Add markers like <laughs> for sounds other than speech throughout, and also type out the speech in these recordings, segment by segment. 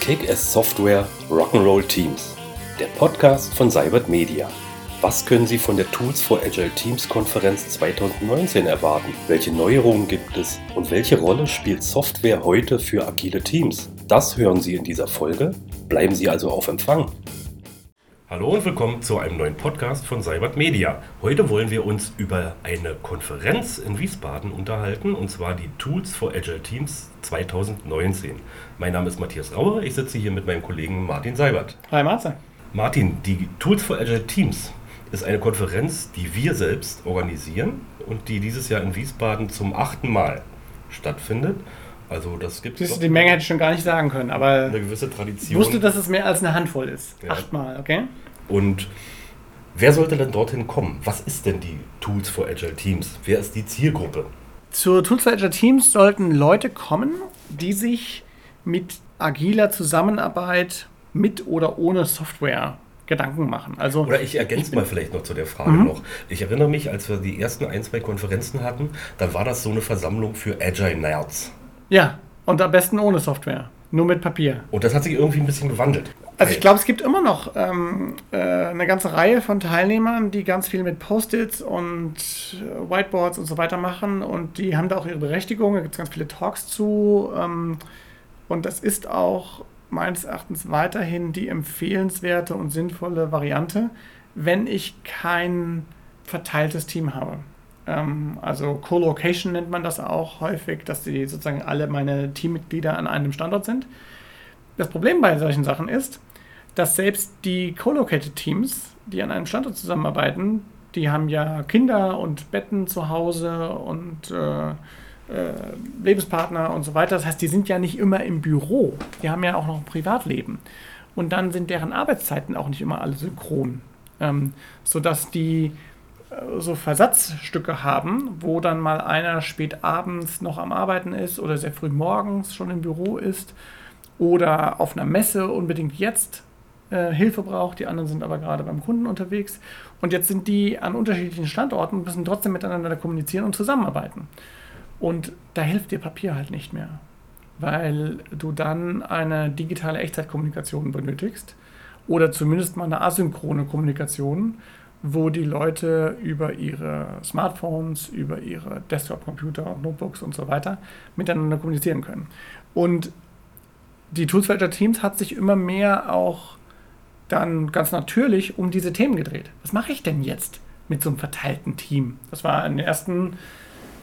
Kick-Ass Software Rock'n'Roll Teams, der Podcast von Cybert Media. Was können Sie von der Tools for Agile Teams Konferenz 2019 erwarten? Welche Neuerungen gibt es? Und welche Rolle spielt Software heute für agile Teams? Das hören Sie in dieser Folge. Bleiben Sie also auf Empfang. Hallo und willkommen zu einem neuen Podcast von Cybert Media. Heute wollen wir uns über eine Konferenz in Wiesbaden unterhalten, und zwar die Tools for Agile Teams 2019. Mein Name ist Matthias Rauer, ich sitze hier mit meinem Kollegen Martin Seibert. Hi Martin. Martin, die Tools for Agile Teams ist eine Konferenz, die wir selbst organisieren und die dieses Jahr in Wiesbaden zum achten Mal stattfindet. Also das gibt es. Die Menge hätte ich schon gar nicht sagen können, aber eine gewisse Tradition. Ich wusste, dass es mehr als eine Handvoll ist. Ja. Achtmal, okay? Und wer sollte denn dorthin kommen? Was ist denn die Tools for Agile Teams? Wer ist die Zielgruppe? Zur Tools for Agile Teams sollten Leute kommen, die sich mit agiler Zusammenarbeit mit oder ohne Software Gedanken machen. Also, Oder ich ergänze mal vielleicht noch zu der Frage mhm. noch. Ich erinnere mich, als wir die ersten ein, zwei Konferenzen hatten, dann war das so eine Versammlung für Agile Nerds. Ja, und am besten ohne Software. Nur mit Papier. Und das hat sich irgendwie ein bisschen gewandelt. Also ich glaube, es gibt immer noch ähm, äh, eine ganze Reihe von Teilnehmern, die ganz viel mit Post-its und äh, Whiteboards und so weiter machen. Und die haben da auch ihre Berechtigung. Da gibt es ganz viele Talks zu. Ähm, und das ist auch meines Erachtens weiterhin die empfehlenswerte und sinnvolle Variante, wenn ich kein verteiltes Team habe. Ähm, also Co-Location nennt man das auch häufig, dass die sozusagen alle meine Teammitglieder an einem Standort sind. Das Problem bei solchen Sachen ist, dass selbst die Co-Located Teams, die an einem Standort zusammenarbeiten, die haben ja Kinder und Betten zu Hause und äh, äh, Lebenspartner und so weiter. Das heißt, die sind ja nicht immer im Büro. Die haben ja auch noch ein Privatleben. Und dann sind deren Arbeitszeiten auch nicht immer alle synchron. Ähm, sodass die so Versatzstücke haben, wo dann mal einer spät abends noch am Arbeiten ist oder sehr früh morgens schon im Büro ist oder auf einer Messe unbedingt jetzt äh, Hilfe braucht, die anderen sind aber gerade beim Kunden unterwegs und jetzt sind die an unterschiedlichen Standorten und müssen trotzdem miteinander kommunizieren und zusammenarbeiten. Und da hilft dir Papier halt nicht mehr, weil du dann eine digitale Echtzeitkommunikation benötigst oder zumindest mal eine asynchrone Kommunikation, wo die Leute über ihre Smartphones, über ihre Desktop-Computer, Notebooks und so weiter miteinander kommunizieren können. Und die Toolsfelder Teams hat sich immer mehr auch dann ganz natürlich um diese Themen gedreht. Was mache ich denn jetzt mit so einem verteilten Team? Das war in den ersten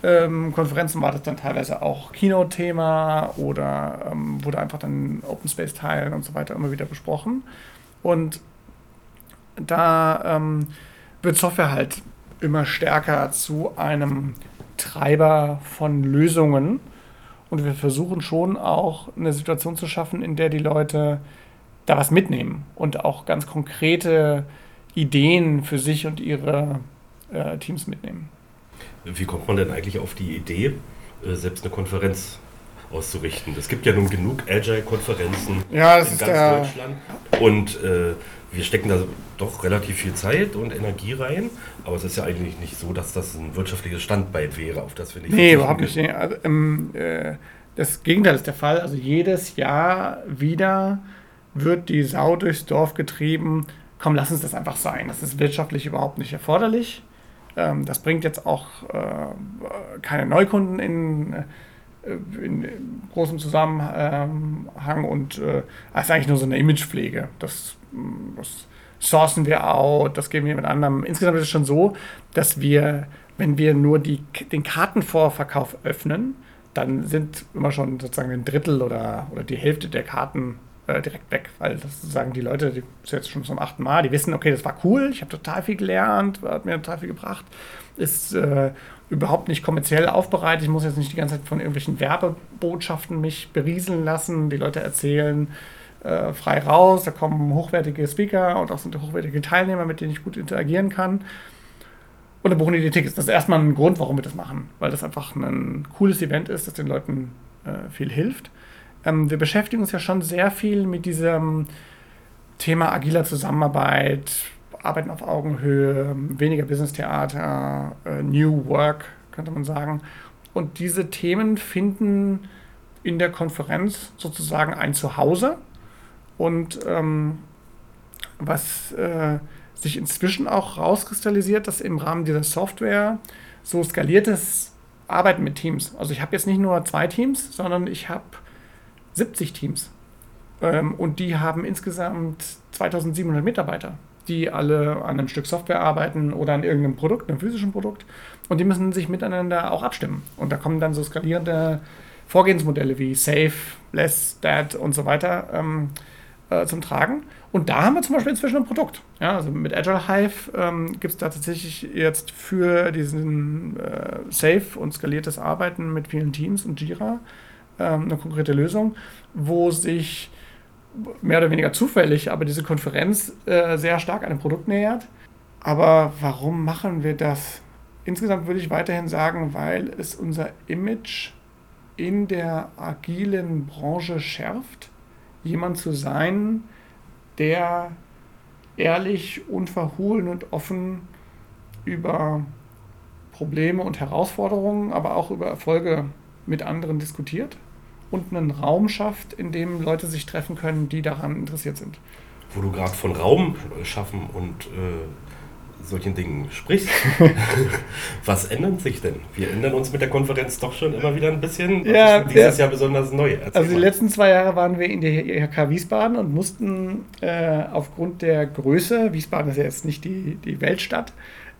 ähm, Konferenzen war das dann teilweise auch Keynote-Thema oder ähm, wurde einfach dann Open Space teilen und so weiter immer wieder besprochen. Und da ähm, wird Software halt immer stärker zu einem Treiber von Lösungen. Und wir versuchen schon auch eine Situation zu schaffen, in der die Leute da was mitnehmen und auch ganz konkrete Ideen für sich und ihre äh, Teams mitnehmen. Wie kommt man denn eigentlich auf die Idee, äh, selbst eine Konferenz auszurichten? Es gibt ja nun genug Agile-Konferenzen ja, in ganz Deutschland. Und äh, wir stecken da doch relativ viel Zeit und Energie rein, aber es ist ja eigentlich nicht so, dass das ein wirtschaftliches Standbein wäre, auf das wir nicht. Nee, überhaupt nicht. Nee. Also, ähm, äh, das Gegenteil ist der Fall. Also jedes Jahr wieder wird die Sau durchs Dorf getrieben. Komm, lass uns das einfach sein. Das ist wirtschaftlich überhaupt nicht erforderlich. Ähm, das bringt jetzt auch äh, keine Neukunden in, äh, in, in großem Zusammenhang und äh, ist eigentlich nur so eine Imagepflege. Das, das sourcen wir out, das geben wir mit anderen. Insgesamt ist es schon so, dass wir, wenn wir nur die, den Kartenvorverkauf öffnen, dann sind immer schon sozusagen ein Drittel oder, oder die Hälfte der Karten äh, direkt weg, weil das sozusagen die Leute, die sind jetzt schon zum achten Mal, die wissen, okay, das war cool, ich habe total viel gelernt, hat mir total viel gebracht, ist äh, überhaupt nicht kommerziell aufbereitet, ich muss jetzt nicht die ganze Zeit von irgendwelchen Werbebotschaften mich berieseln lassen, die Leute erzählen äh, frei raus, da kommen hochwertige Speaker und auch sind hochwertige Teilnehmer, mit denen ich gut interagieren kann. Und dann buchen die die Tickets. Das ist erstmal ein Grund, warum wir das machen, weil das einfach ein cooles Event ist, das den Leuten äh, viel hilft. Ähm, wir beschäftigen uns ja schon sehr viel mit diesem Thema agiler Zusammenarbeit, Arbeiten auf Augenhöhe, weniger Business-Theater, äh, New Work, könnte man sagen. Und diese Themen finden in der Konferenz sozusagen ein Zuhause. Und ähm, was äh, sich inzwischen auch rauskristallisiert, dass im Rahmen dieser Software so skaliertes Arbeiten mit Teams. Also ich habe jetzt nicht nur zwei Teams, sondern ich habe 70 Teams. Ähm, und die haben insgesamt 2700 Mitarbeiter, die alle an einem Stück Software arbeiten oder an irgendeinem Produkt, einem physischen Produkt. Und die müssen sich miteinander auch abstimmen. Und da kommen dann so skalierende Vorgehensmodelle wie Safe, Less, That und so weiter ähm, äh, zum Tragen. Und da haben wir zum Beispiel inzwischen ein Produkt. Ja, also mit Agile Hive ähm, gibt es da tatsächlich jetzt für diesen äh, Safe und skaliertes Arbeiten mit vielen Teams und Jira ähm, eine konkrete Lösung, wo sich mehr oder weniger zufällig, aber diese Konferenz äh, sehr stark einem Produkt nähert. Aber warum machen wir das? Insgesamt würde ich weiterhin sagen, weil es unser Image in der agilen Branche schärft, jemand zu sein, der ehrlich, unverhohlen und offen über Probleme und Herausforderungen, aber auch über Erfolge mit anderen diskutiert und einen Raum schafft, in dem Leute sich treffen können, die daran interessiert sind. Wo du gerade von Raum schaffen und äh, solchen Dingen sprichst, <laughs> was ändert sich denn? Wir ändern uns mit der Konferenz doch schon immer wieder ein bisschen. Ja, dieses Jahr besonders neu? Erzähl also die mal. letzten zwei Jahre waren wir in der IHK Wiesbaden und mussten äh, aufgrund der Größe, Wiesbaden ist ja jetzt nicht die, die Weltstadt,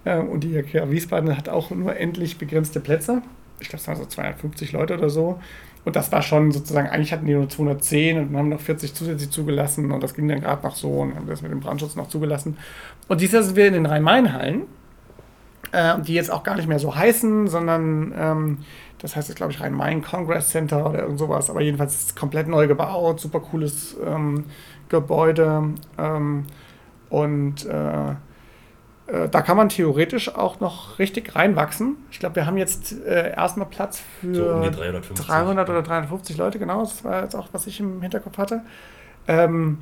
äh, und die IHK Wiesbaden hat auch nur endlich begrenzte Plätze. Ich glaube, es waren so 250 Leute oder so. Und das war schon sozusagen, eigentlich hatten die nur 210 und haben noch 40 zusätzlich zugelassen und das ging dann gerade noch so und haben das mit dem Brandschutz noch zugelassen. Und dieses Jahr sind wir in den Rhein-Main-Hallen, äh, die jetzt auch gar nicht mehr so heißen, sondern ähm, das heißt jetzt, glaube ich, Rhein-Main Congress Center oder irgend sowas, aber jedenfalls komplett neu gebaut, super cooles ähm, Gebäude ähm, und äh, da kann man theoretisch auch noch richtig reinwachsen. Ich glaube, wir haben jetzt äh, erstmal Platz für so um 350. 300 oder 350 Leute, genau. Das war jetzt auch, was ich im Hinterkopf hatte. Ähm,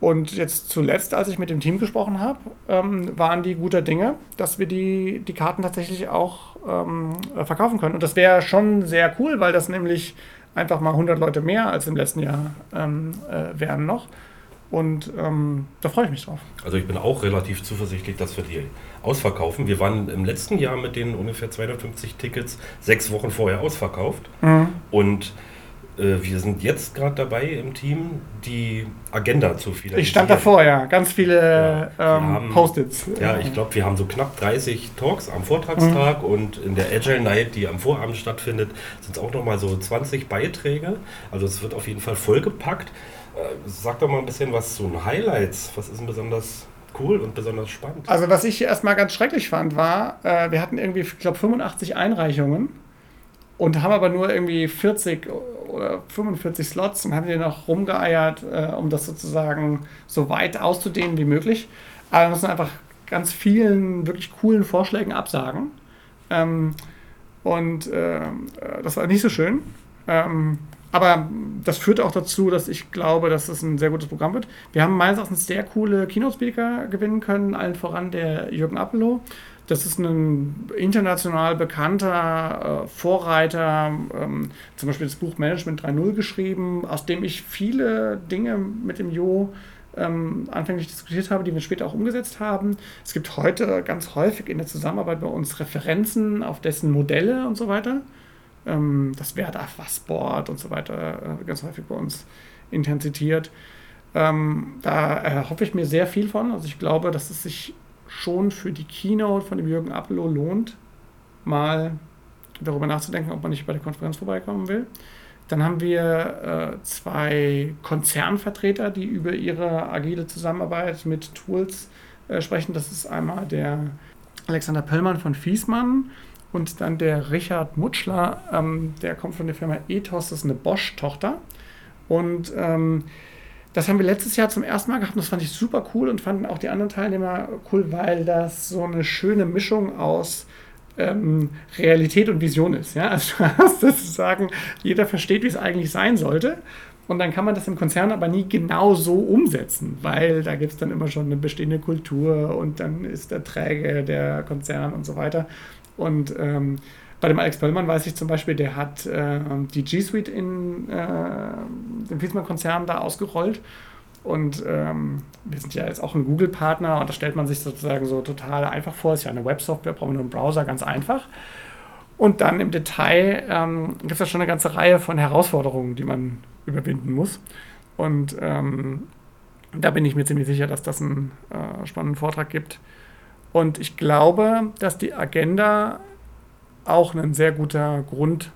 und jetzt zuletzt, als ich mit dem Team gesprochen habe, ähm, waren die guter Dinge, dass wir die, die Karten tatsächlich auch ähm, verkaufen können. Und das wäre schon sehr cool, weil das nämlich einfach mal 100 Leute mehr als im letzten Jahr ähm, äh, wären noch. Und ähm, da freue ich mich drauf. Also ich bin auch relativ zuversichtlich, dass wir die ausverkaufen. Wir waren im letzten Jahr mit den ungefähr 250 Tickets sechs Wochen vorher ausverkauft. Mhm. Und äh, wir sind jetzt gerade dabei im Team, die Agenda zu finalisieren. Ich stand davor, ja. Ganz viele ja, ähm, Post-its. Ja, ich glaube, wir haben so knapp 30 Talks am Vortragstag mhm. und in der Agile Night, die am Vorabend stattfindet, sind es auch nochmal so 20 Beiträge. Also es wird auf jeden Fall vollgepackt. Äh, sag doch mal ein bisschen was zu den Highlights. Was ist denn besonders cool und besonders spannend? Also was ich erstmal ganz schrecklich fand, war, äh, wir hatten irgendwie, ich glaube, 85 Einreichungen und haben aber nur irgendwie 40 oder 45 Slots und haben die noch rumgeeiert, äh, um das sozusagen so weit auszudehnen wie möglich. Aber wir müssen einfach ganz vielen wirklich coolen Vorschlägen absagen. Ähm, und äh, das war nicht so schön. Aber das führt auch dazu, dass ich glaube, dass es ein sehr gutes Programm wird. Wir haben meines Erachtens sehr coole Keynote-Speaker gewinnen können, allen voran der Jürgen Appelow. Das ist ein international bekannter äh, Vorreiter, ähm, zum Beispiel das Buch Management 3.0 geschrieben, aus dem ich viele Dinge mit dem Jo ähm, anfänglich diskutiert habe, die wir später auch umgesetzt haben. Es gibt heute ganz häufig in der Zusammenarbeit bei uns Referenzen auf dessen Modelle und so weiter ähm, das Werder Fassboard und so weiter äh, ganz häufig bei uns intern zitiert. Ähm, da erhoffe ich mir sehr viel von. Also ich glaube, dass es sich schon für die Keynote von dem Jürgen Appelow lohnt, mal darüber nachzudenken, ob man nicht bei der Konferenz vorbeikommen will. Dann haben wir äh, zwei Konzernvertreter, die über ihre agile Zusammenarbeit mit Tools äh, sprechen. Das ist einmal der Alexander Pöllmann von Fiesmann und dann der Richard Mutschler, ähm, der kommt von der Firma Ethos, das ist eine Bosch-Tochter. Und ähm, das haben wir letztes Jahr zum ersten Mal gehabt und das fand ich super cool und fanden auch die anderen Teilnehmer cool, weil das so eine schöne Mischung aus ähm, Realität und Vision ist. Ja? Also du hast sozusagen, jeder versteht, wie es eigentlich sein sollte. Und dann kann man das im Konzern aber nie genau so umsetzen, weil da gibt es dann immer schon eine bestehende Kultur und dann ist der Träger der Konzern und so weiter. Und ähm, bei dem Alex Böllmann weiß ich zum Beispiel, der hat äh, die G Suite in äh, dem Fiesmann-Konzern da ausgerollt. Und ähm, wir sind ja jetzt auch ein Google-Partner und da stellt man sich sozusagen so total einfach vor. Ist ja eine Websoftware, brauchen wir nur einen Browser, ganz einfach. Und dann im Detail ähm, gibt es da schon eine ganze Reihe von Herausforderungen, die man überwinden muss. Und ähm, da bin ich mir ziemlich sicher, dass das einen äh, spannenden Vortrag gibt. Und ich glaube, dass die Agenda auch ein sehr guter Grund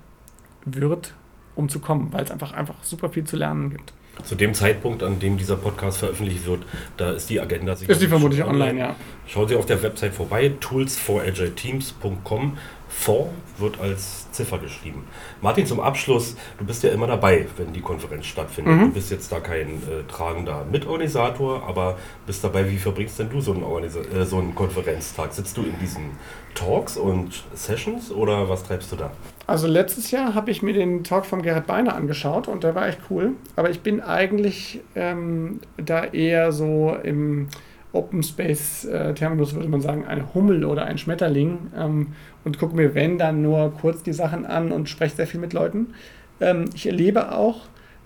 wird, um zu kommen, weil es einfach, einfach super viel zu lernen gibt. Zu dem Zeitpunkt, an dem dieser Podcast veröffentlicht wird, da ist die Agenda sicher. Ist die vermutlich online, online, ja. Schauen Sie auf der Website vorbei, toolsforagileteams.com. For wird als Ziffer geschrieben. Martin, zum Abschluss, du bist ja immer dabei, wenn die Konferenz stattfindet. Mhm. Du bist jetzt da kein äh, tragender Mitorganisator, aber bist dabei, wie verbringst denn du so einen, äh, so einen Konferenztag? Sitzt du in diesen Talks und Sessions oder was treibst du da? Also letztes Jahr habe ich mir den Talk von Gerhard Beiner angeschaut und der war echt cool. Aber ich bin eigentlich ähm, da eher so im Open Space äh, Terminus würde man sagen, eine Hummel oder ein Schmetterling ähm, und gucke mir, wenn, dann nur kurz die Sachen an und spreche sehr viel mit Leuten. Ähm, ich erlebe auch,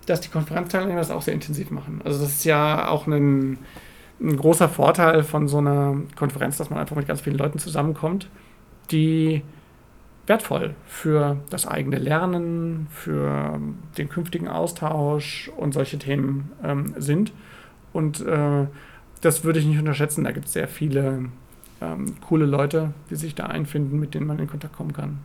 dass die Konferenzteilnehmer das auch sehr intensiv machen. Also das ist ja auch ein, ein großer Vorteil von so einer Konferenz, dass man einfach mit ganz vielen Leuten zusammenkommt, die wertvoll für das eigene Lernen, für den künftigen Austausch und solche Themen ähm, sind. Und äh, das würde ich nicht unterschätzen. Da gibt es sehr viele ähm, coole Leute, die sich da einfinden, mit denen man in Kontakt kommen kann.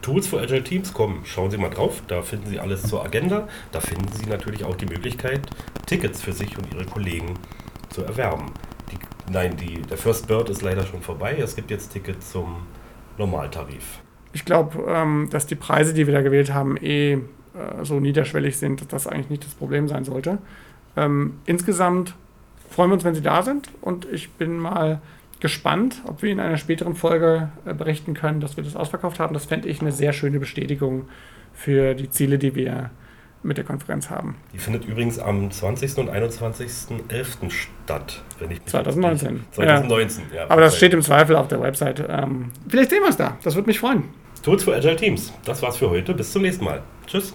Tools für Agile Teams kommen. Schauen Sie mal drauf. Da finden Sie alles zur Agenda. Da finden Sie natürlich auch die Möglichkeit, Tickets für sich und Ihre Kollegen zu erwerben. Die, nein, die, der First Bird ist leider schon vorbei. Es gibt jetzt Tickets zum Normaltarif. Ich glaube, ähm, dass die Preise, die wir da gewählt haben, eh äh, so niederschwellig sind, dass das eigentlich nicht das Problem sein sollte. Ähm, insgesamt freuen wir uns, wenn Sie da sind und ich bin mal gespannt, ob wir in einer späteren Folge äh, berichten können, dass wir das ausverkauft haben. Das fände ich eine sehr schöne Bestätigung für die Ziele, die wir mit der Konferenz haben. Die findet übrigens am 20. und 21.11. statt, wenn ich 2019. 2019, ja. ja Aber das steht im Zweifel auf der Website. Ähm, vielleicht sehen wir es da. Das würde mich freuen. Tools for Agile Teams. Das war's für heute. Bis zum nächsten Mal. Tschüss.